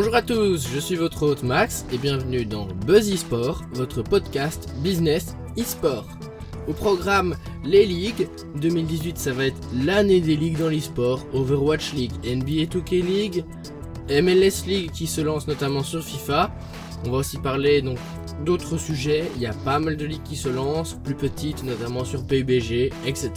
Bonjour à tous, je suis votre hôte Max et bienvenue dans Buzz eSport, votre podcast business eSport. Au programme les ligues, 2018 ça va être l'année des ligues dans l'eSport, Overwatch League, NBA 2K League, MLS League qui se lance notamment sur FIFA. On va aussi parler donc d'autres sujets, il y a pas mal de ligues qui se lancent, plus petites notamment sur PUBG, etc.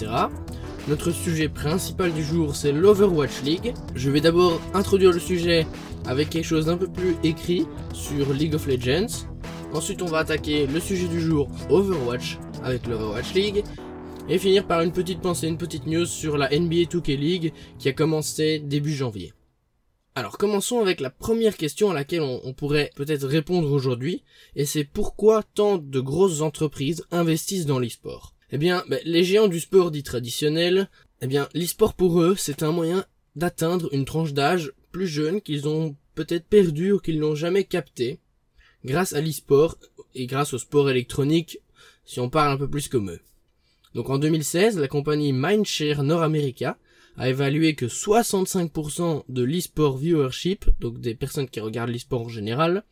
Notre sujet principal du jour c'est l'Overwatch League. Je vais d'abord introduire le sujet avec quelque chose d'un peu plus écrit sur League of Legends. Ensuite on va attaquer le sujet du jour Overwatch avec l'Overwatch League. Et finir par une petite pensée, une petite news sur la NBA 2K League qui a commencé début janvier. Alors commençons avec la première question à laquelle on, on pourrait peut-être répondre aujourd'hui, et c'est pourquoi tant de grosses entreprises investissent dans l'e-sport? Eh bien, ben, les géants du sport dit traditionnel, eh bien, l'e-sport pour eux, c'est un moyen d'atteindre une tranche d'âge plus jeune qu'ils ont peut-être perdu ou qu'ils n'ont jamais capté, grâce à l'e-sport et grâce au sport électronique, si on parle un peu plus comme eux. Donc en 2016, la compagnie Mindshare North America a évalué que 65% de l'e-sport viewership, donc des personnes qui regardent l'e-sport en général,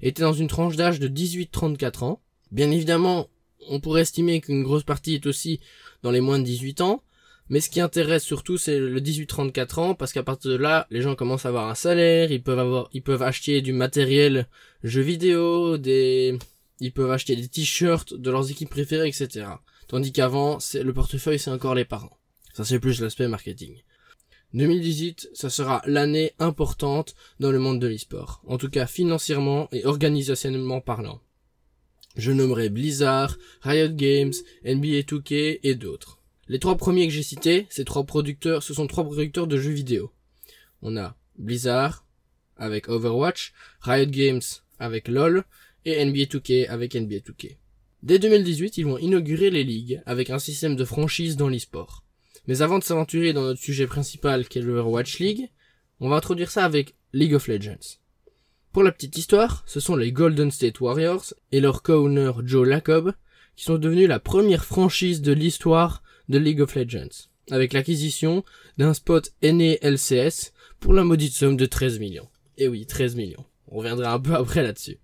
étaient dans une tranche d'âge de 18-34 ans. Bien évidemment, on pourrait estimer qu'une grosse partie est aussi dans les moins de 18 ans, mais ce qui intéresse surtout c'est le 18-34 ans parce qu'à partir de là, les gens commencent à avoir un salaire, ils peuvent avoir ils peuvent acheter du matériel jeux vidéo, des ils peuvent acheter des t-shirts de leurs équipes préférées, etc. Tandis qu'avant, c'est le portefeuille c'est encore les parents. Ça c'est plus l'aspect marketing. 2018, ça sera l'année importante dans le monde de l'e-sport. En tout cas financièrement et organisationnellement parlant. Je nommerai Blizzard, Riot Games, NBA 2K et d'autres. Les trois premiers que j'ai cités, ces trois producteurs, ce sont trois producteurs de jeux vidéo. On a Blizzard avec Overwatch, Riot Games avec LoL et NBA 2K avec NBA 2K. Dès 2018, ils vont inaugurer les ligues avec un système de franchise dans l'e-sport. Mais avant de s'aventurer dans notre sujet principal qui est l'Overwatch League, on va introduire ça avec League of Legends. Pour la petite histoire, ce sont les Golden State Warriors et leur co-owner Joe Lacob qui sont devenus la première franchise de l'histoire de League of Legends, avec l'acquisition d'un spot NELCS pour la maudite somme de 13 millions. Et oui, 13 millions. On reviendra un peu après là-dessus.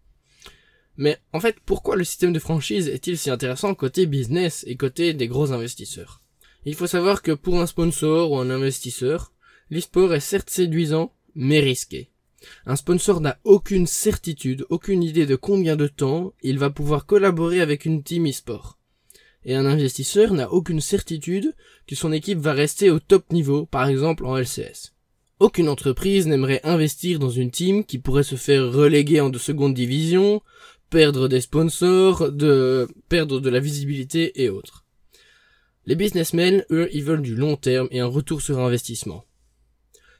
Mais en fait, pourquoi le système de franchise est-il si intéressant côté business et côté des gros investisseurs? Il faut savoir que pour un sponsor ou un investisseur, l'e-sport est certes séduisant, mais risqué. Un sponsor n'a aucune certitude, aucune idée de combien de temps il va pouvoir collaborer avec une team e-sport. Et un investisseur n'a aucune certitude que son équipe va rester au top niveau, par exemple en LCS. Aucune entreprise n'aimerait investir dans une team qui pourrait se faire reléguer en de seconde division, perdre des sponsors, de perdre de la visibilité et autres. Les businessmen, eux, ils veulent du long terme et un retour sur investissement.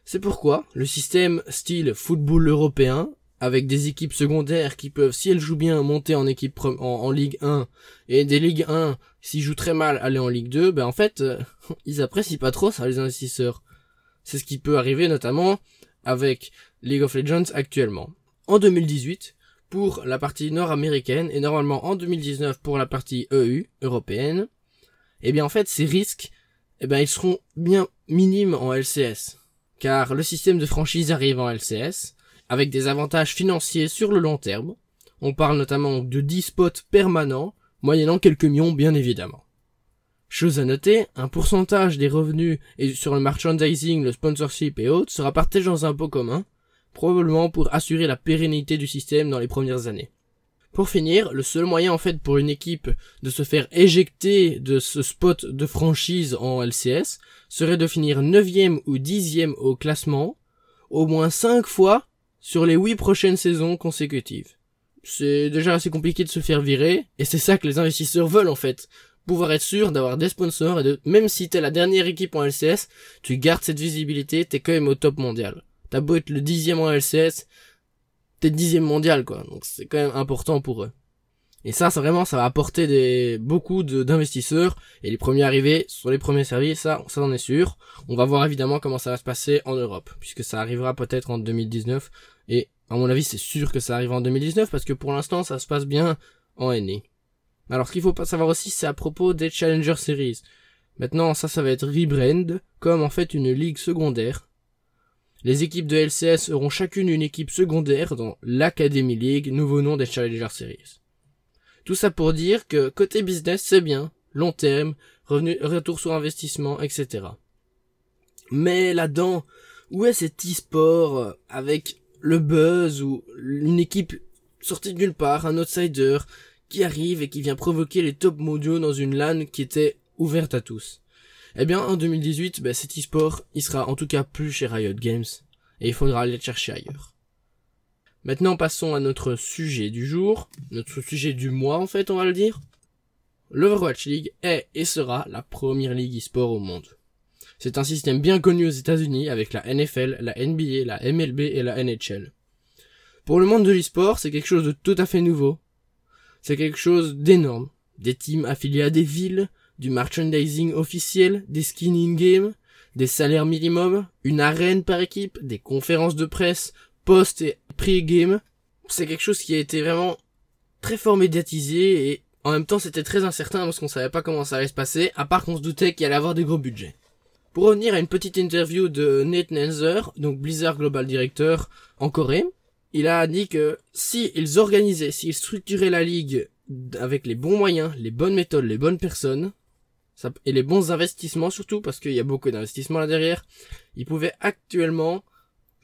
C'est pourquoi le système style football européen, avec des équipes secondaires qui peuvent, si elles jouent bien, monter en équipe en, Ligue 1, et des Ligue 1, s'ils jouent très mal, aller en Ligue 2, ben en fait, euh, ils apprécient pas trop ça, les investisseurs. C'est ce qui peut arriver notamment avec League of Legends actuellement. En 2018, pour la partie nord-américaine, et normalement en 2019 pour la partie EU, européenne, eh bien en fait, ces risques, eh ben ils seront bien minimes en LCS car le système de franchise arrive en LCS, avec des avantages financiers sur le long terme. On parle notamment de 10 spots permanents, moyennant quelques millions bien évidemment. Chose à noter, un pourcentage des revenus et sur le merchandising, le sponsorship et autres sera partagé dans un pot commun, probablement pour assurer la pérennité du système dans les premières années. Pour finir, le seul moyen en fait pour une équipe de se faire éjecter de ce spot de franchise en LCS serait de finir 9 ou 10 au classement au moins 5 fois sur les 8 prochaines saisons consécutives. C'est déjà assez compliqué de se faire virer, et c'est ça que les investisseurs veulent en fait. Pouvoir être sûr d'avoir des sponsors et de, même si t'es la dernière équipe en LCS, tu gardes cette visibilité, t'es quand même au top mondial. T'as beau être le dixième en LCS, t'es dixième mondial quoi. Donc c'est quand même important pour eux. Et ça, ça vraiment, ça va apporter des beaucoup d'investisseurs. Et les premiers arrivés sont les premiers servis, ça, ça en est sûr. On va voir évidemment comment ça va se passer en Europe, puisque ça arrivera peut-être en 2019. Et à mon avis, c'est sûr que ça arrivera en 2019 parce que pour l'instant, ça se passe bien en NA. Alors, ce qu'il faut pas savoir aussi, c'est à propos des Challenger Series. Maintenant, ça, ça va être rebrand comme en fait une ligue secondaire Les équipes de LCS auront chacune une équipe secondaire dans l'Academy League, nouveau nom des Challenger Series. Tout ça pour dire que côté business c'est bien, long terme, revenu, retour sur investissement, etc. Mais là-dedans, où est cet e-sport euh, avec le buzz ou une équipe sortie de nulle part, un outsider qui arrive et qui vient provoquer les top mondiaux dans une LAN qui était ouverte à tous? Eh bien, en 2018, ben, cet e-sport, il sera en tout cas plus chez Riot Games et il faudra aller le chercher ailleurs. Maintenant, passons à notre sujet du jour, notre sujet du mois en fait, on va le dire. L'Overwatch League est et sera la première ligue e-sport au monde. C'est un système bien connu aux États-Unis avec la NFL, la NBA, la MLB et la NHL. Pour le monde de l'e-sport, c'est quelque chose de tout à fait nouveau. C'est quelque chose d'énorme. Des teams affiliés à des villes, du merchandising officiel, des skins in-game, des salaires minimums, une arène par équipe, des conférences de presse, post et pré-game. C'est quelque chose qui a été vraiment très fort médiatisé et en même temps c'était très incertain parce qu'on savait pas comment ça allait se passer, à part qu'on se doutait qu'il allait avoir des gros budgets. Pour revenir à une petite interview de Nate Nanzer, donc Blizzard Global Director en Corée, il a dit que si ils organisaient, s'ils structuraient la ligue avec les bons moyens, les bonnes méthodes, les bonnes personnes, et les bons investissements surtout, parce qu'il y a beaucoup d'investissements là derrière, ils pouvaient actuellement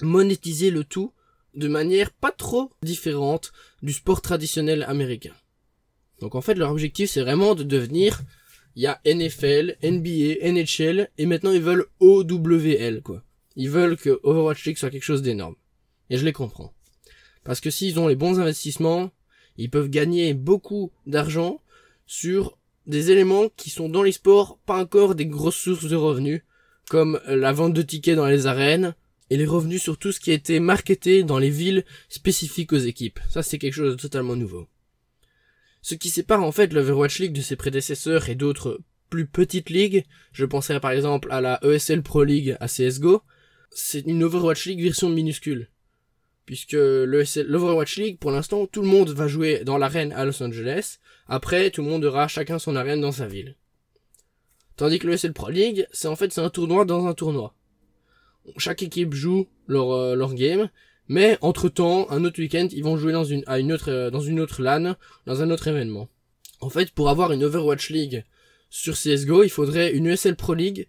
monétiser le tout de manière pas trop différente du sport traditionnel américain. Donc en fait leur objectif c'est vraiment de devenir il y a NFL, NBA, NHL et maintenant ils veulent OWL quoi. Ils veulent que Overwatch League soit quelque chose d'énorme. Et je les comprends. Parce que s'ils ont les bons investissements, ils peuvent gagner beaucoup d'argent sur des éléments qui sont dans les sports pas encore des grosses sources de revenus, comme la vente de tickets dans les arènes, et les revenus sur tout ce qui a été marketé dans les villes spécifiques aux équipes. Ça, c'est quelque chose de totalement nouveau. Ce qui sépare en fait l'Overwatch League de ses prédécesseurs et d'autres plus petites ligues, je penserais par exemple à la ESL Pro League à CSGO, c'est une Overwatch League version minuscule. Puisque l'Overwatch League, pour l'instant, tout le monde va jouer dans l'arène à Los Angeles. Après, tout le monde aura chacun son arène dans sa ville. Tandis que l'ESL Pro League, c'est en fait c'est un tournoi dans un tournoi chaque équipe joue leur, euh, leur game, mais entre temps, un autre week-end, ils vont jouer dans une, à une autre, euh, dans une autre LAN, dans un autre événement. En fait, pour avoir une Overwatch League sur CSGO, il faudrait une ESL Pro League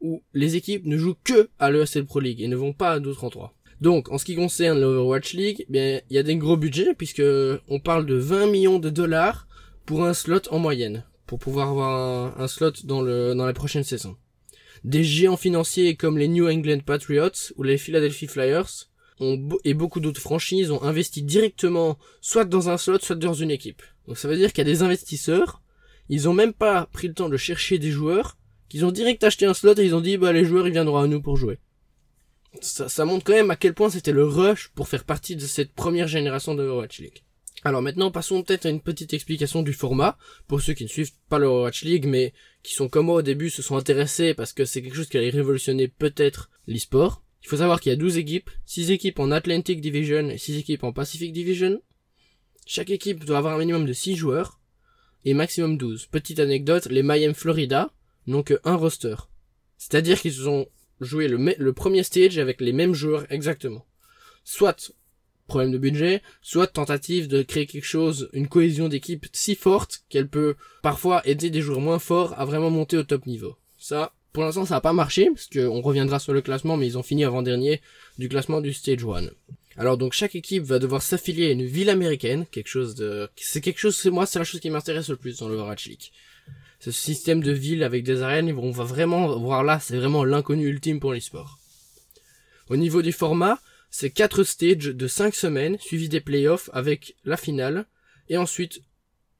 où les équipes ne jouent que à l'ESL Pro League et ne vont pas à d'autres endroits. Donc, en ce qui concerne l'Overwatch League, bien, il y a des gros budgets puisque on parle de 20 millions de dollars pour un slot en moyenne, pour pouvoir avoir un, slot dans le, dans la prochaine saison. Des géants financiers comme les New England Patriots ou les Philadelphia Flyers ont et beaucoup d'autres franchises ont investi directement soit dans un slot, soit dans une équipe. Donc ça veut dire qu'il y a des investisseurs, ils ont même pas pris le temps de chercher des joueurs, qu'ils ont direct acheté un slot et ils ont dit bah les joueurs ils viendront à nous pour jouer. Ça, ça montre quand même à quel point c'était le rush pour faire partie de cette première génération de Overwatch League. Alors maintenant, passons peut-être à une petite explication du format, pour ceux qui ne suivent pas le Watch League, mais qui sont comme moi au début, se sont intéressés parce que c'est quelque chose qui allait révolutionner peut-être l'e-sport. Il faut savoir qu'il y a 12 équipes, 6 équipes en Atlantic Division et 6 équipes en Pacific Division. Chaque équipe doit avoir un minimum de 6 joueurs, et maximum 12. Petite anecdote, les Miami Florida n'ont que un roster. C'est-à-dire qu'ils ont joué le premier stage avec les mêmes joueurs exactement. Soit problème de budget, soit tentative de créer quelque chose, une cohésion d'équipe si forte qu'elle peut parfois aider des joueurs moins forts à vraiment monter au top niveau. Ça, pour l'instant, ça n'a pas marché, parce qu'on reviendra sur le classement, mais ils ont fini avant-dernier du classement du Stage 1. Alors donc chaque équipe va devoir s'affilier à une ville américaine, quelque chose de... C'est quelque chose, moi, c'est la chose qui m'intéresse le plus dans l'Overwatch League. Ce système de ville avec des arènes, on va vraiment voir là, c'est vraiment l'inconnu ultime pour l'esport. Au niveau du format, c'est quatre stages de 5 semaines, suivis des playoffs avec la finale, et ensuite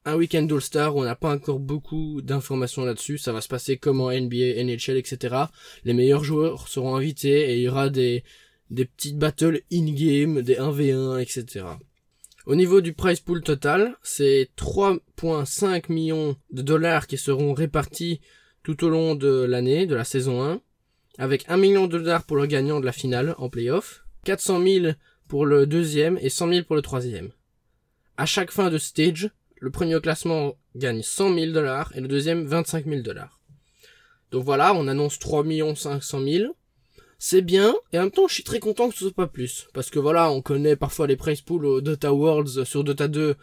un week-end All-Star où on n'a pas encore beaucoup d'informations là-dessus. Ça va se passer comme en NBA, NHL, etc. Les meilleurs joueurs seront invités et il y aura des, petites battles in-game, des 1v1, etc. Au niveau du price pool total, c'est 3.5 millions de dollars qui seront répartis tout au long de l'année, de la saison 1, avec 1 million de dollars pour le gagnant de la finale en playoff, 400 000 pour le deuxième et 100 000 pour le troisième. À chaque fin de stage, le premier classement gagne 100 000 dollars et le deuxième 25 000 dollars. Donc voilà, on annonce 3 500 000. c'est bien, et en même temps, je suis très content que ce soit pas plus. Parce que voilà, on connaît parfois les price pools au Dota Worlds sur Dota 2,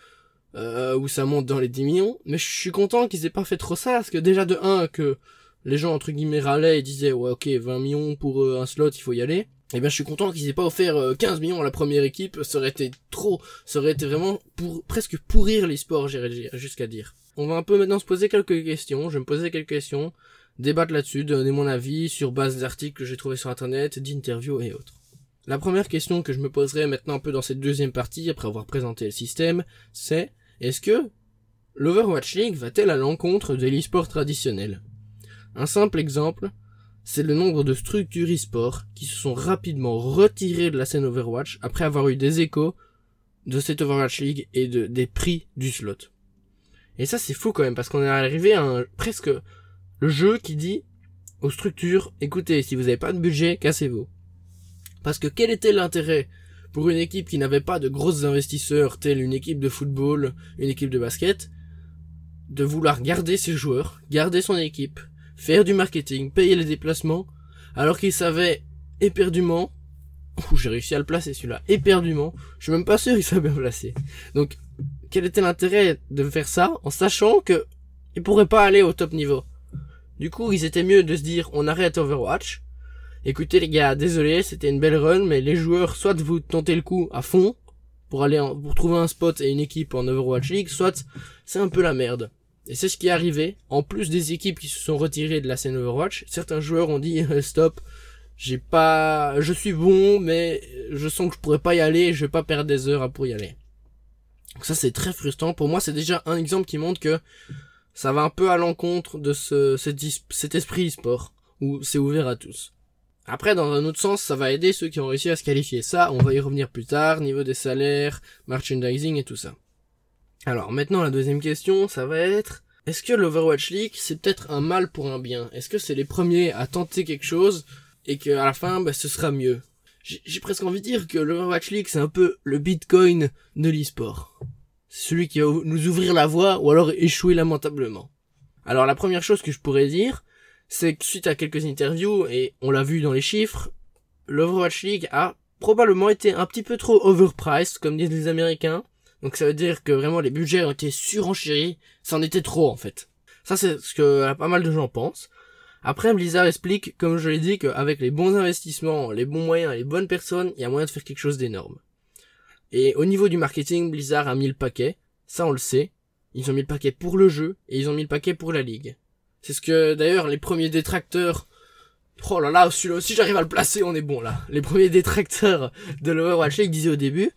euh, où ça monte dans les 10 millions. Mais je suis content qu'ils aient pas fait trop ça, parce que déjà de 1, que les gens, entre guillemets, râlaient et disaient, ouais, ok, 20 millions pour euh, un slot, il faut y aller. Eh bien, je suis content qu'ils aient pas offert 15 euh, millions à la première équipe, ça aurait été trop, ça aurait été vraiment pour, presque pourrir les sports, j'irais jusqu'à dire. On va un peu maintenant se poser quelques questions, je vais me poser quelques questions, débattre là-dessus, donner mon avis sur base d'articles que j'ai trouvés sur internet, d'interviews et autres. La première question que je me poserai maintenant un peu dans cette deuxième partie, après avoir présenté le système, c'est est-ce que l'Overwatch League va-t-elle à l'encontre de l'e-sport traditionnel? Un simple exemple, c'est le nombre de structures e-sport qui se sont rapidement retirées de la scène Overwatch après avoir eu des échos de cette Overwatch League et de, des prix du slot. Et ça c'est fou quand même parce qu'on est arrivé à un, presque le jeu qui dit aux structures, écoutez, si vous n'avez pas de budget, cassez-vous. Parce que quel était l'intérêt pour une équipe qui n'avait pas de gros investisseurs, telle une équipe de football, une équipe de basket, de vouloir garder ses joueurs, garder son équipe, faire du marketing, payer les déplacements, alors qu'il savait éperdument, j'ai réussi à le placer celui-là, éperdument, je suis même pas sûr qu'il soit bien placé. Donc, quel était l'intérêt de faire ça en sachant que il pourrait pas aller au top niveau? Du coup, ils étaient mieux de se dire, on arrête Overwatch. Écoutez les gars, désolé, c'était une belle run, mais les joueurs, soit vous tentez le coup à fond, pour aller pour trouver un spot et une équipe en Overwatch League, soit c'est un peu la merde. Et c'est ce qui est arrivé. En plus des équipes qui se sont retirées de la scène Overwatch, certains joueurs ont dit stop, j'ai pas, je suis bon, mais je sens que je pourrais pas y aller, je vais pas perdre des heures pour y aller. Donc ça c'est très frustrant. Pour moi c'est déjà un exemple qui montre que ça va un peu à l'encontre de ce, cet, esprit e-sport où c'est ouvert à tous. Après, dans un autre sens, ça va aider ceux qui ont réussi à se qualifier. Ça, on va y revenir plus tard, niveau des salaires, merchandising et tout ça. Alors maintenant la deuxième question, ça va être est-ce que l'Overwatch League c'est peut-être un mal pour un bien? Est-ce que c'est les premiers à tenter quelque chose et qu'à la fin bah, ce sera mieux? J'ai presque envie de dire que l'Overwatch League c'est un peu le Bitcoin de l'e-sport. Celui qui va nous ouvrir la voie ou alors échouer lamentablement. Alors la première chose que je pourrais dire, c'est que suite à quelques interviews, et on l'a vu dans les chiffres, l'Overwatch League a probablement été un petit peu trop overpriced, comme disent les Américains, donc ça veut dire que vraiment les budgets ont été surenchéris, ça en était trop en fait. Ça c'est ce que pas mal de gens pensent. Après Blizzard explique, comme je l'ai dit, qu'avec les bons investissements, les bons moyens les bonnes personnes, il y a moyen de faire quelque chose d'énorme. Et au niveau du marketing, Blizzard a mis le paquet, ça on le sait. Ils ont mis le paquet pour le jeu et ils ont mis le paquet pour la ligue. C'est ce que d'ailleurs les premiers détracteurs Oh là là, celui-là aussi j'arrive à le placer, on est bon là. Les premiers détracteurs de l'Overwatch League disaient au début,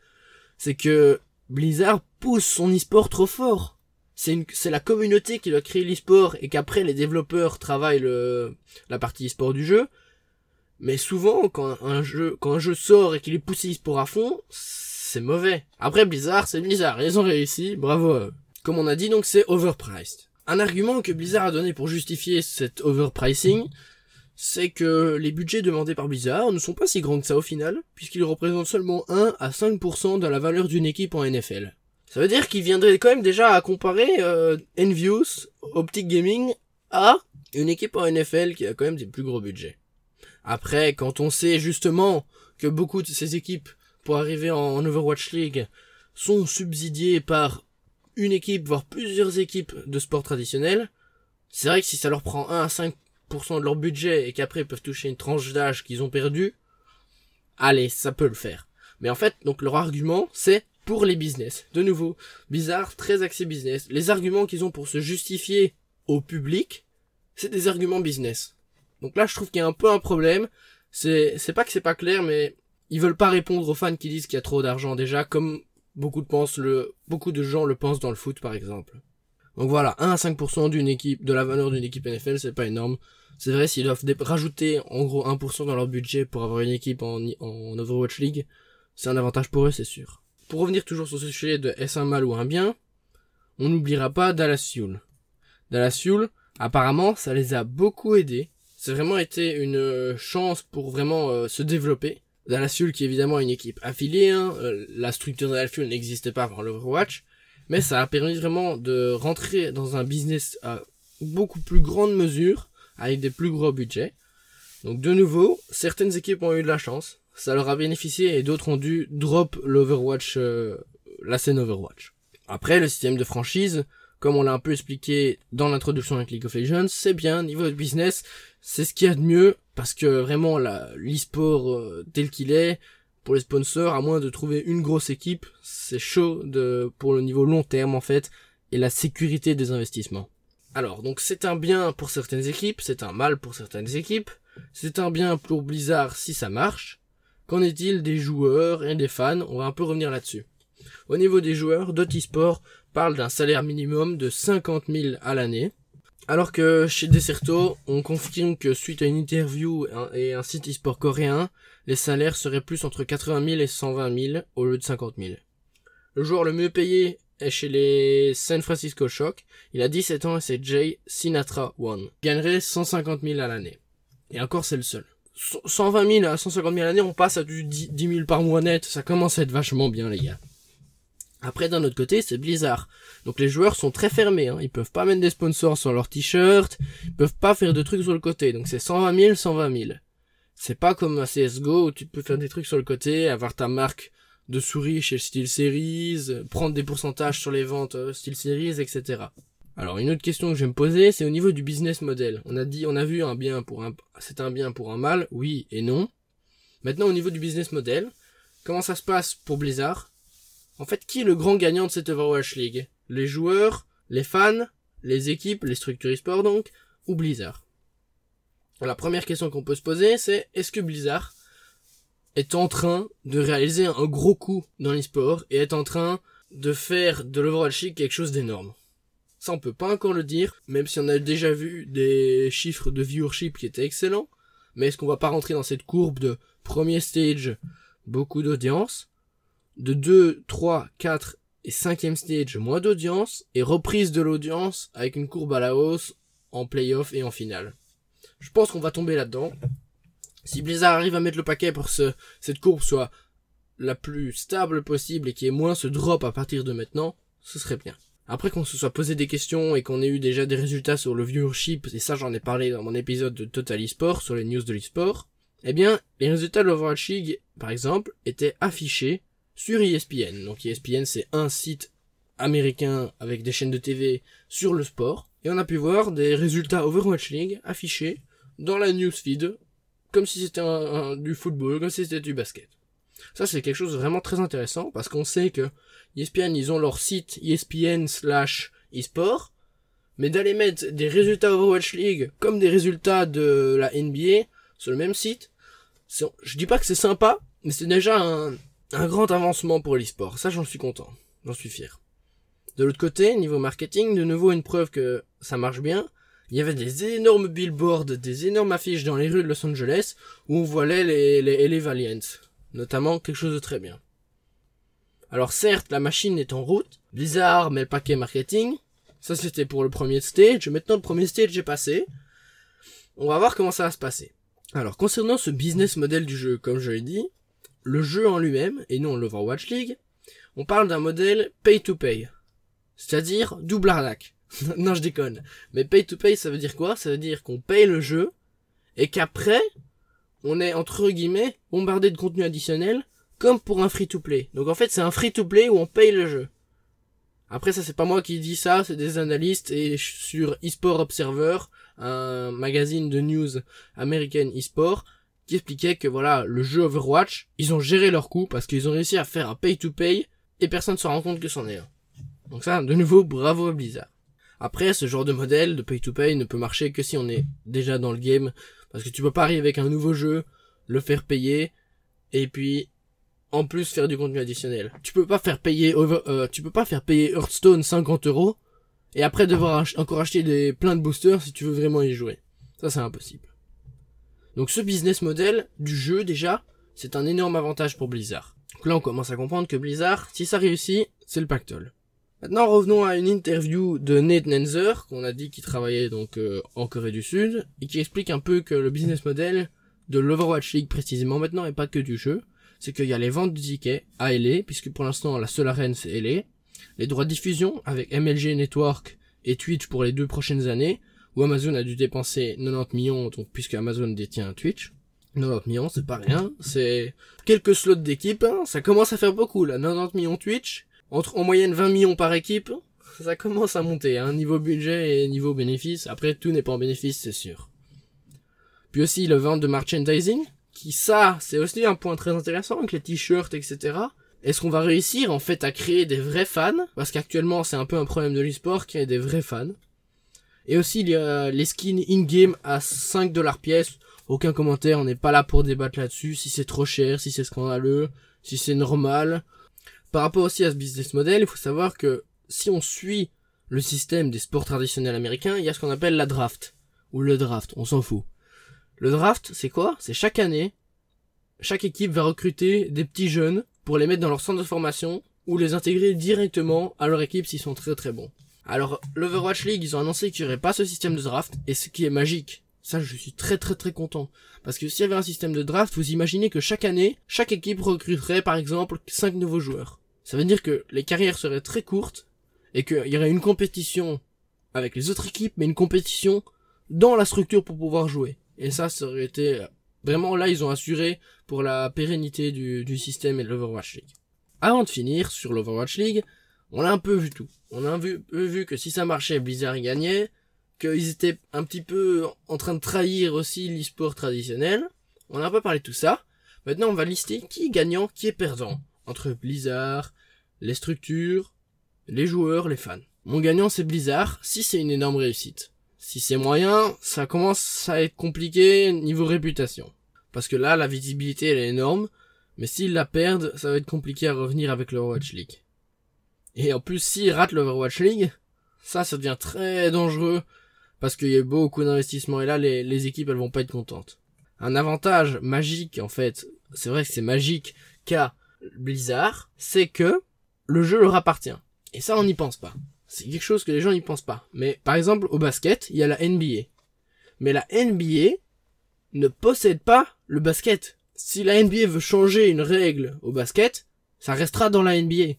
c'est que Blizzard pousse son e-sport trop fort. C'est la communauté qui doit créer l'e-sport et qu'après les développeurs travaillent le, la partie e-sport du jeu. Mais souvent, quand un jeu, quand un jeu sort et qu'il est poussé e-sport à fond, c'est mauvais. Après Blizzard, c'est Blizzard. Ils ont réussi, bravo Comme on a dit, donc c'est overpriced. Un argument que Blizzard a donné pour justifier cet overpricing, c'est que les budgets demandés par Blizzard ne sont pas si grands que ça au final, puisqu'ils représentent seulement 1 à 5% de la valeur d'une équipe en NFL. Ça veut dire qu'ils viendraient quand même déjà à comparer euh, Envious, Optic Gaming, à une équipe en NFL qui a quand même des plus gros budgets. Après, quand on sait justement que beaucoup de ces équipes, pour arriver en Overwatch League, sont subsidiées par une équipe, voire plusieurs équipes de sport traditionnel, c'est vrai que si ça leur prend 1 à 5 de leur budget et qu'après ils peuvent toucher une tranche d'âge qu'ils ont perdu, allez, ça peut le faire. Mais en fait, donc leur argument, c'est pour les business. De nouveau, bizarre, très axé business. Les arguments qu'ils ont pour se justifier au public, c'est des arguments business. Donc là, je trouve qu'il y a un peu un problème. C'est, c'est pas que c'est pas clair, mais ils veulent pas répondre aux fans qui disent qu'il y a trop d'argent déjà, comme beaucoup pensent le, beaucoup de gens le pensent dans le foot, par exemple. Donc voilà, 1 à 5% d'une équipe, de la valeur d'une équipe NFL, c'est pas énorme. C'est vrai, s'ils doivent rajouter en gros 1% dans leur budget pour avoir une équipe en, Overwatch League, c'est un avantage pour eux, c'est sûr. Pour revenir toujours sur ce sujet de est-ce un mal ou un bien, on n'oubliera pas Dallas Fuel. Dallas apparemment, ça les a beaucoup aidés. C'est vraiment été une chance pour vraiment euh, se développer. Dallas qui est évidemment une équipe affiliée, hein, euh, la structure de Dallas n'existait pas avant l'Overwatch, mais ça a permis vraiment de rentrer dans un business à beaucoup plus grande mesure, avec des plus gros budgets. Donc de nouveau, certaines équipes ont eu de la chance, ça leur a bénéficié et d'autres ont dû drop l'Overwatch, euh, la scène Overwatch. Après, le système de franchise, comme on l'a un peu expliqué dans l'introduction avec League of Legends, c'est bien, niveau de business, c'est ce qu'il y a de mieux, parce que vraiment, l'e-sport euh, tel qu'il est, pour les sponsors, à moins de trouver une grosse équipe, c'est chaud de, pour le niveau long terme en fait, et la sécurité des investissements. Alors, donc c'est un bien pour certaines équipes, c'est un mal pour certaines équipes, c'est un bien pour Blizzard si ça marche. Qu'en est-il des joueurs et des fans? On va un peu revenir là-dessus. Au niveau des joueurs, Dotty Sport parle d'un salaire minimum de 50 000 à l'année. Alors que chez Deserto, on confirme que suite à une interview et un site e-sport coréen, les salaires seraient plus entre 80 000 et 120 000 au lieu de 50 000. Le joueur le mieux payé est chez les San Francisco Shock. Il a 17 ans et c'est Jay Sinatra One. Il gagnerait 150 000 à l'année. Et encore, c'est le seul. 120 000 à 150 000 à l'année, on passe à du 10 000 par mois net. Ça commence à être vachement bien, les gars. Après, d'un autre côté, c'est Blizzard. Donc les joueurs sont très fermés. Hein. Ils peuvent pas mettre des sponsors sur leur t-shirt. Ils peuvent pas faire de trucs sur le côté. Donc c'est 120 000, 120 000. C'est pas comme un CSGO où tu peux faire des trucs sur le côté, avoir ta marque de souris chez Steel Series, prendre des pourcentages sur les ventes euh, Steel Series, etc. Alors une autre question que je vais me poser, c'est au niveau du business model. On a dit, on a vu un bien pour un, c'est un bien pour un mal, oui et non. Maintenant au niveau du business model, comment ça se passe pour Blizzard? En fait, qui est le grand gagnant de cette Overwatch League? Les joueurs, les fans, les équipes, les structures e-sport donc, ou Blizzard? La première question qu'on peut se poser, c'est est-ce que Blizzard est en train de réaliser un gros coup dans l'e-sport et est en train de faire de l'Overwatch League quelque chose d'énorme? Ça, on peut pas encore le dire, même si on a déjà vu des chiffres de viewership qui étaient excellents. Mais est-ce qu'on va pas rentrer dans cette courbe de premier stage, beaucoup d'audience, de 2, 3, 4 et 5 stage, moins d'audience, et reprise de l'audience avec une courbe à la hausse en playoff et en finale. Je pense qu'on va tomber là-dedans. Si Blizzard arrive à mettre le paquet pour que cette courbe soit la plus stable possible et qu'il y ait moins ce drop à partir de maintenant, ce serait bien. Après qu'on se soit posé des questions et qu'on ait eu déjà des résultats sur le viewership, et ça j'en ai parlé dans mon épisode de Total eSport sur les news de l'eSport, eh bien, les résultats de l'Overwatch par exemple, étaient affichés sur ESPN. Donc ESPN c'est un site américain avec des chaînes de TV sur le sport. Et on a pu voir des résultats Overwatch League affichés dans la newsfeed comme si c'était du football, comme si c'était du basket. Ça, c'est quelque chose de vraiment très intéressant parce qu'on sait que ESPN, ils ont leur site ESPN slash eSport, mais d'aller mettre des résultats Overwatch League comme des résultats de la NBA sur le même site, je dis pas que c'est sympa, mais c'est déjà un, un grand avancement pour l'eSport. Ça, j'en suis content. J'en suis fier. De l'autre côté, niveau marketing, de nouveau une preuve que ça marche bien, il y avait des énormes billboards, des énormes affiches dans les rues de Los Angeles où on voyait les, les, les Valiants. Notamment quelque chose de très bien. Alors certes, la machine est en route, Blizzard met le paquet marketing, ça c'était pour le premier stage, maintenant le premier stage est passé, on va voir comment ça va se passer. Alors concernant ce business model du jeu, comme je l'ai dit, le jeu en lui-même, et non l'Overwatch League, on parle d'un modèle pay to pay, c'est-à-dire double arnaque. non, je déconne. Mais pay to pay, ça veut dire quoi? Ça veut dire qu'on paye le jeu et qu'après, on est entre guillemets bombardé de contenu additionnel comme pour un free to play. Donc en fait, c'est un free to play où on paye le jeu. Après ça, c'est pas moi qui dis ça, c'est des analystes et sur eSport Observer, un magazine de news américaine eSport, qui expliquait que voilà, le jeu Overwatch, ils ont géré leur coût parce qu'ils ont réussi à faire un pay to pay et personne ne se rend compte que c'en est un. Donc ça, de nouveau, bravo à Blizzard. Après, ce genre de modèle de pay-to-pay ne peut marcher que si on est déjà dans le game, parce que tu peux pas arriver avec un nouveau jeu, le faire payer, et puis en plus faire du contenu additionnel. Tu peux pas faire payer euh, tu peux pas faire payer Hearthstone 50 euros et après devoir encore acheter des plein de boosters si tu veux vraiment y jouer. Ça c'est impossible. Donc ce business model du jeu déjà, c'est un énorme avantage pour Blizzard. Donc là on commence à comprendre que Blizzard, si ça réussit, c'est le pactole. Maintenant, revenons à une interview de Nate Nenzer, qu'on a dit qu'il travaillait donc euh, en Corée du Sud, et qui explique un peu que le business model de l'Overwatch League précisément maintenant, et pas que du jeu, c'est qu'il y a les ventes de tickets à LA, puisque pour l'instant la seule arène c'est LA, les droits de diffusion avec MLG Network et Twitch pour les deux prochaines années, où Amazon a dû dépenser 90 millions, donc puisque Amazon détient Twitch. 90 millions, c'est pas rien, c'est quelques slots d'équipe, hein. ça commence à faire beaucoup là, 90 millions Twitch, entre en moyenne 20 millions par équipe, ça commence à monter, hein, niveau budget et niveau bénéfice, après tout n'est pas en bénéfice, c'est sûr. Puis aussi le vente de merchandising, qui ça, c'est aussi un point très intéressant avec les t-shirts, etc. Est-ce qu'on va réussir en fait à créer des vrais fans? Parce qu'actuellement c'est un peu un problème de l'e-sport a des vrais fans. Et aussi les skins in-game à 5 dollars pièce. Aucun commentaire, on n'est pas là pour débattre là-dessus, si c'est trop cher, si c'est scandaleux, si c'est normal. Par rapport aussi à ce business model, il faut savoir que si on suit le système des sports traditionnels américains, il y a ce qu'on appelle la draft. Ou le draft, on s'en fout. Le draft, c'est quoi? C'est chaque année, chaque équipe va recruter des petits jeunes pour les mettre dans leur centre de formation ou les intégrer directement à leur équipe s'ils sont très très bons. Alors, l'Overwatch League, ils ont annoncé qu'il n'y aurait pas ce système de draft, et ce qui est magique. Ça, je suis très très très content. Parce que s'il y avait un système de draft, vous imaginez que chaque année, chaque équipe recruterait par exemple 5 nouveaux joueurs. Ça veut dire que les carrières seraient très courtes, et qu'il y aurait une compétition avec les autres équipes, mais une compétition dans la structure pour pouvoir jouer. Et ça, ça aurait été vraiment là, ils ont assuré pour la pérennité du, du système et de l'Overwatch League. Avant de finir sur l'Overwatch League, on a un peu vu tout. On a un peu vu que si ça marchait, Blizzard gagnait, qu'ils étaient un petit peu en train de trahir aussi l'e-sport traditionnel. On a un peu parlé de tout ça. Maintenant, on va lister qui est gagnant, qui est perdant. Entre Blizzard, les structures, les joueurs, les fans. Mon gagnant, c'est Blizzard, si c'est une énorme réussite. Si c'est moyen, ça commence à être compliqué niveau réputation. Parce que là, la visibilité, elle est énorme. Mais s'ils la perdent, ça va être compliqué à revenir avec l'Overwatch League. Et en plus, s'ils ratent l'Overwatch League, ça, ça devient très dangereux. Parce qu'il y a beaucoup d'investissements. Et là, les, équipes, elles vont pas être contentes. Un avantage magique, en fait, c'est vrai que c'est magique qu'a Blizzard, c'est que le jeu leur appartient. Et ça, on n'y pense pas. C'est quelque chose que les gens n'y pensent pas. Mais par exemple, au basket, il y a la NBA. Mais la NBA ne possède pas le basket. Si la NBA veut changer une règle au basket, ça restera dans la NBA.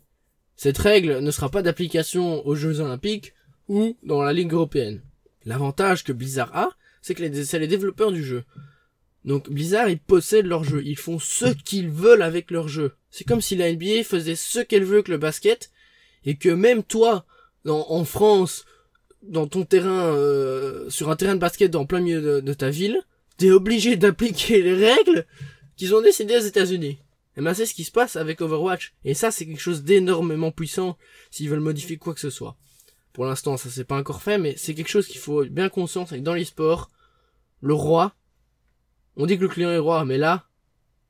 Cette règle ne sera pas d'application aux Jeux Olympiques ou dans la Ligue Européenne. L'avantage que Blizzard a, c'est que c'est les développeurs du jeu. Donc Blizzard, ils possèdent leur jeu. Ils font ce qu'ils veulent avec leur jeu. C'est comme si la NBA faisait ce qu'elle veut avec le basket et que même toi, en France, dans ton terrain, euh, sur un terrain de basket dans plein milieu de, ta ville, t'es obligé d'appliquer les règles qu'ils ont décidées aux États-Unis. Et ben c'est ce qui se passe avec Overwatch. Et ça c'est quelque chose d'énormément puissant s'ils veulent modifier quoi que ce soit. Pour l'instant ça s'est pas encore fait, mais c'est quelque chose qu'il faut bien conscience avec dans les sports. Le roi, on dit que le client est roi, mais là,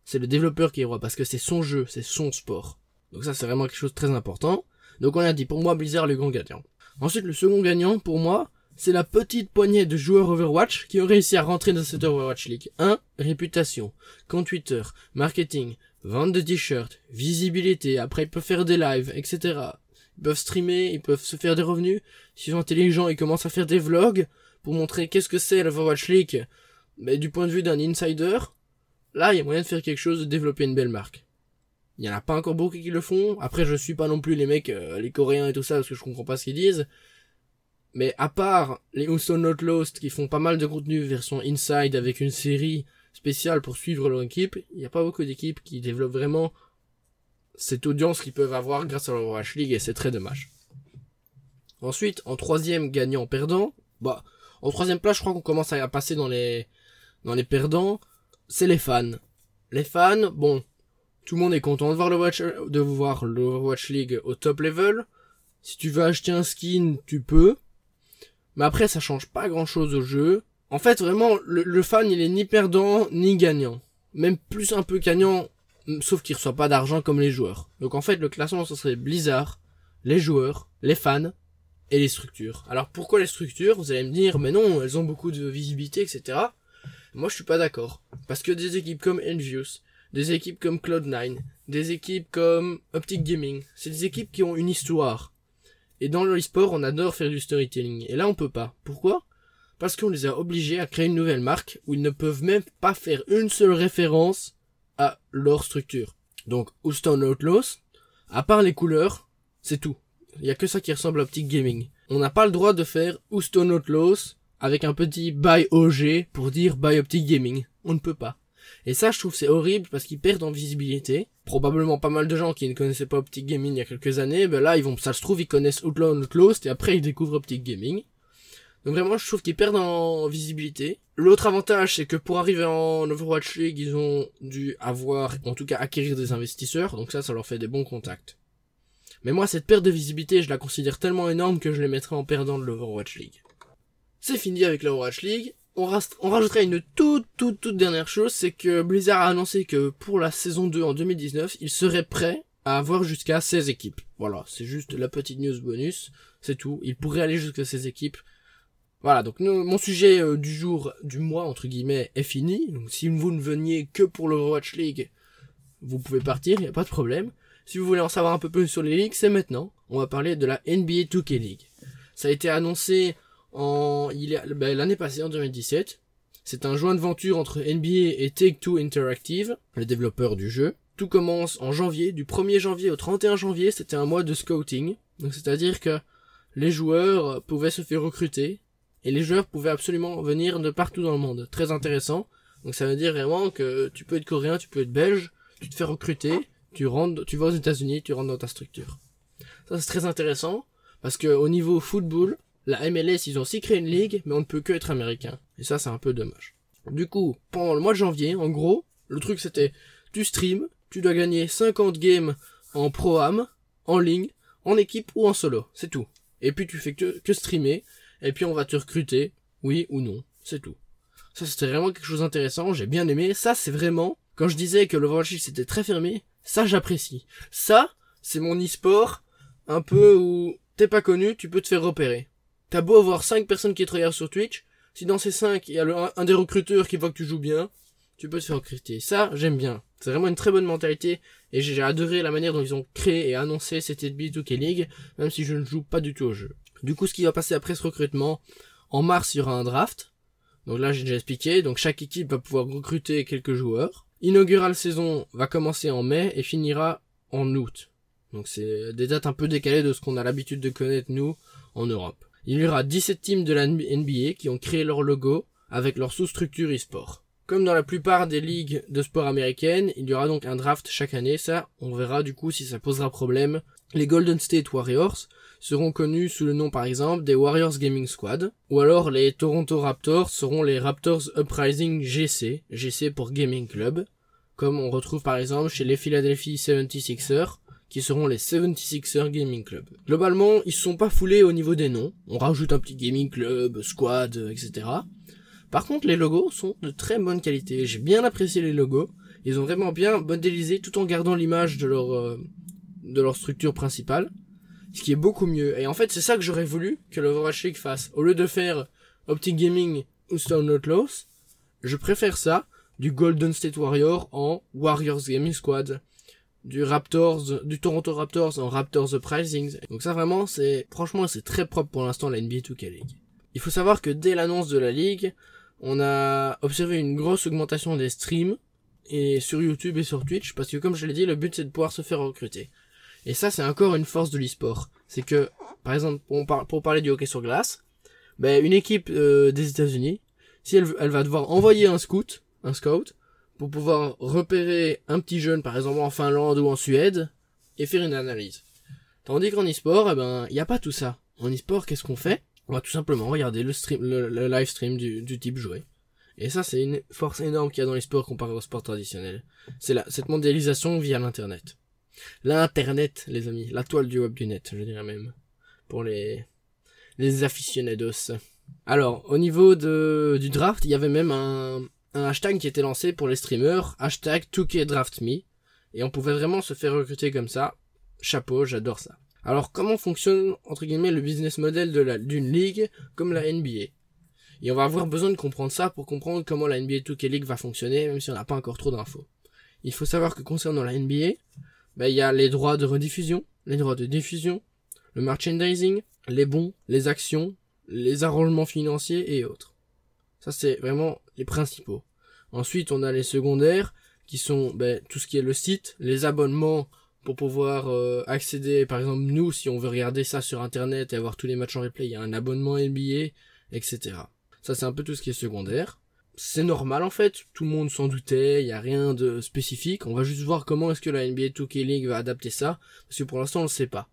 c'est le développeur qui est roi parce que c'est son jeu, c'est son sport. Donc ça c'est vraiment quelque chose de très important. Donc on a dit pour moi Blizzard le grand gagnant. Ensuite le second gagnant pour moi c'est la petite poignée de joueurs Overwatch qui ont réussi à rentrer dans cette Overwatch League. 1. Réputation, compte Twitter, marketing, vente de t-shirts, visibilité, après ils peuvent faire des lives, etc. Ils peuvent streamer, ils peuvent se faire des revenus. S'ils sont intelligents, ils commencent à faire des vlogs pour montrer qu'est-ce que c'est l'Overwatch League. Mais du point de vue d'un insider, là il y a moyen de faire quelque chose, de développer une belle marque. Il y en a pas encore beaucoup qui le font. Après, je suis pas non plus les mecs, euh, les Coréens et tout ça, parce que je comprends pas ce qu'ils disent. Mais à part les Houston Not Lost qui font pas mal de contenu version inside avec une série spéciale pour suivre leur équipe, il n'y a pas beaucoup d'équipes qui développent vraiment cette audience qu'ils peuvent avoir grâce à leur Watch League et c'est très dommage. Ensuite, en troisième gagnant-perdant, bah, en troisième place, je crois qu'on commence à passer dans les, dans les perdants, c'est les fans. Les fans, bon, tout le monde est content de voir le Watch, de voir le Watch League au top level. Si tu veux acheter un skin, tu peux. Mais après, ça change pas grand chose au jeu. En fait, vraiment, le, fan, il est ni perdant, ni gagnant. Même plus un peu gagnant, sauf qu'il reçoit pas d'argent comme les joueurs. Donc en fait, le classement, ce serait Blizzard, les joueurs, les fans, et les structures. Alors pourquoi les structures? Vous allez me dire, mais non, elles ont beaucoup de visibilité, etc. Moi, je suis pas d'accord. Parce que des équipes comme Envious, des équipes comme Cloud9, des équipes comme Optic Gaming. C'est des équipes qui ont une histoire. Et dans le sport on adore faire du storytelling. Et là, on peut pas. Pourquoi? Parce qu'on les a obligés à créer une nouvelle marque où ils ne peuvent même pas faire une seule référence à leur structure. Donc, Houston Outlaws, à part les couleurs, c'est tout. Il y a que ça qui ressemble à Optic Gaming. On n'a pas le droit de faire Houston Outlaws avec un petit buy OG pour dire buy Optic Gaming. On ne peut pas. Et ça, je trouve c'est horrible parce qu'ils perdent en visibilité. Probablement pas mal de gens qui ne connaissaient pas Optic Gaming il y a quelques années, ben là, ils vont, ça se trouve, ils connaissent Outlaw Outlost et après ils découvrent Optic Gaming. Donc vraiment, je trouve qu'ils perdent en visibilité. L'autre avantage, c'est que pour arriver en Overwatch League, ils ont dû avoir, en tout cas acquérir des investisseurs, donc ça, ça leur fait des bons contacts. Mais moi, cette perte de visibilité, je la considère tellement énorme que je les mettrais en perdant de l'Overwatch League. C'est fini avec l'Overwatch League. On, rajouterait une toute, toute, toute dernière chose, c'est que Blizzard a annoncé que pour la saison 2 en 2019, il serait prêt à avoir jusqu'à 16 équipes. Voilà, c'est juste la petite news bonus, c'est tout. Il pourrait aller jusqu'à 16 équipes. Voilà, donc mon sujet euh, du jour, du mois, entre guillemets, est fini. Donc si vous ne veniez que pour l'Overwatch League, vous pouvez partir, il n'y a pas de problème. Si vous voulez en savoir un peu plus sur les ligues, c'est maintenant. On va parler de la NBA 2K League. Ça a été annoncé en ben, l'année passée, en 2017. C'est un joint de venture entre NBA et Take-Two Interactive, les développeurs du jeu. Tout commence en janvier, du 1er janvier au 31 janvier, c'était un mois de scouting. Donc c'est-à-dire que les joueurs pouvaient se faire recruter et les joueurs pouvaient absolument venir de partout dans le monde. Très intéressant. Donc ça veut dire vraiment que tu peux être coréen, tu peux être belge, tu te fais recruter, tu rentres, tu vas aux États-Unis, tu rentres dans ta structure. Ça c'est très intéressant parce que au niveau football, la MLS ils ont aussi créé une ligue, mais on ne peut que être américain. Et ça c'est un peu dommage. Du coup, pendant le mois de janvier, en gros, le truc c'était tu stream, tu dois gagner 50 games en pro-am, en ligne, en équipe ou en solo, c'est tout. Et puis tu fais que, que streamer, et puis on va te recruter, oui ou non, c'est tout. Ça c'était vraiment quelque chose d'intéressant, j'ai bien aimé, ça c'est vraiment, quand je disais que le c'était très fermé, ça j'apprécie. Ça, c'est mon e-sport, un peu où t'es pas connu, tu peux te faire repérer. T'as beau avoir 5 personnes qui te regardent sur Twitch, si dans ces 5, il y a un, des recruteurs qui voit que tu joues bien, tu peux te faire recruter. Ça, j'aime bien. C'est vraiment une très bonne mentalité, et j'ai adoré la manière dont ils ont créé et annoncé cette NBA League, même si je ne joue pas du tout au jeu. Du coup, ce qui va passer après ce recrutement, en mars, il y aura un draft. Donc là, j'ai déjà expliqué. Donc chaque équipe va pouvoir recruter quelques joueurs. Inaugural saison va commencer en mai et finira en août. Donc c'est des dates un peu décalées de ce qu'on a l'habitude de connaître nous en Europe. Il y aura 17 teams de la NBA qui ont créé leur logo avec leur sous-structure e-sport. Comme dans la plupart des ligues de sport américaines, il y aura donc un draft chaque année. Ça, on verra du coup si ça posera problème. Les Golden State Warriors seront connus sous le nom par exemple des Warriors Gaming Squad, ou alors les Toronto Raptors seront les Raptors Uprising GC, GC pour Gaming Club, comme on retrouve par exemple chez les Philadelphia 76ers, qui seront les 76ers Gaming Club. Globalement, ils se sont pas foulés au niveau des noms, on rajoute un petit Gaming Club, Squad, etc. Par contre, les logos sont de très bonne qualité, j'ai bien apprécié les logos, ils ont vraiment bien modélisé tout en gardant l'image de leur, euh, de leur structure principale ce qui est beaucoup mieux. Et en fait, c'est ça que j'aurais voulu que l'Overwatch League fasse. Au lieu de faire Optic Gaming ou Stone Outlaws, je préfère ça du Golden State Warrior en Warriors Gaming Squad, du Raptors, du Toronto Raptors en Raptors Uprising. Donc ça vraiment, c'est, franchement, c'est très propre pour l'instant la NBA 2K League. Il faut savoir que dès l'annonce de la ligue, on a observé une grosse augmentation des streams et sur YouTube et sur Twitch parce que comme je l'ai dit, le but c'est de pouvoir se faire recruter. Et ça, c'est encore une force de l'e-sport. C'est que, par exemple, pour, parler du hockey sur glace, ben, une équipe euh, des États-Unis, si elle, elle va devoir envoyer un scout, un scout, pour pouvoir repérer un petit jeune, par exemple en Finlande ou en Suède, et faire une analyse. Tandis qu'en e-sport, eh ben, il n'y a pas tout ça. En e-sport, qu'est-ce qu'on fait? On va tout simplement regarder le stream, live stream du, type joué. Et ça, c'est une force énorme qu'il y a dans les sports comparé au sport traditionnel. C'est la, cette mondialisation via l'internet. L'internet, les amis, la toile du web du net, je dirais même, pour les les aficionados. Alors, au niveau de, du draft, il y avait même un, un hashtag qui était lancé pour les streamers, hashtag 2KDraftMe, et on pouvait vraiment se faire recruter comme ça. Chapeau, j'adore ça. Alors, comment fonctionne, entre guillemets, le business model d'une ligue comme la NBA? Et on va avoir besoin de comprendre ça pour comprendre comment la NBA 2K League va fonctionner, même si on n'a pas encore trop d'infos. Il faut savoir que concernant la NBA, il y a les droits de rediffusion, les droits de diffusion, le merchandising, les bons, les actions, les arrangements financiers et autres. Ça, c'est vraiment les principaux. Ensuite, on a les secondaires, qui sont ben, tout ce qui est le site, les abonnements pour pouvoir euh, accéder, par exemple, nous, si on veut regarder ça sur Internet et avoir tous les matchs en replay, il y a un abonnement NBA, etc. Ça, c'est un peu tout ce qui est secondaire. C'est normal en fait, tout le monde s'en doutait, il y a rien de spécifique. On va juste voir comment est-ce que la NBA 2K League va adapter ça, parce que pour l'instant on le sait pas.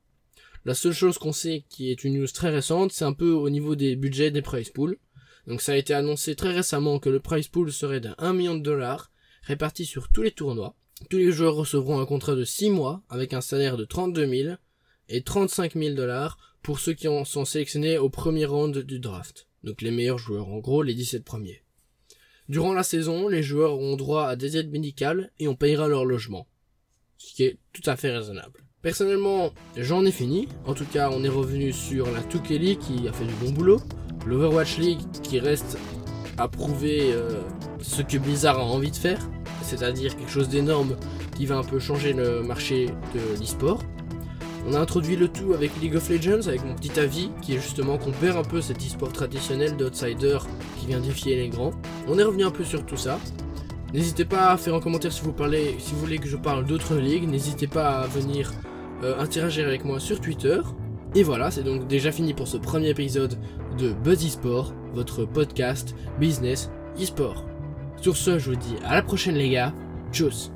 La seule chose qu'on sait qui est une news très récente, c'est un peu au niveau des budgets des prize pools. Donc ça a été annoncé très récemment que le prize pool serait d'un 1 million de dollars, réparti sur tous les tournois. Tous les joueurs recevront un contrat de 6 mois avec un salaire de 32 000 et 35 000 dollars pour ceux qui sont sélectionnés au premier round du draft. Donc les meilleurs joueurs, en gros les 17 premiers. Durant la saison, les joueurs auront droit à des aides médicales et on payera leur logement. Ce qui est tout à fait raisonnable. Personnellement, j'en ai fini. En tout cas, on est revenu sur la 2 League qui a fait du bon boulot. L'Overwatch League qui reste à prouver euh, ce que Blizzard a envie de faire. C'est-à-dire quelque chose d'énorme qui va un peu changer le marché de l'e-sport. On a introduit le tout avec League of Legends, avec mon petit avis, qui est justement qu'on perd un peu cet e-sport traditionnel d'outsider qui vient défier les grands. On est revenu un peu sur tout ça. N'hésitez pas à faire un commentaire si vous parlez, si vous voulez que je parle d'autres ligues. N'hésitez pas à venir euh, interagir avec moi sur Twitter. Et voilà, c'est donc déjà fini pour ce premier épisode de Buzz Sport, votre podcast business e-sport. Sur ce, je vous dis à la prochaine les gars. Tchuss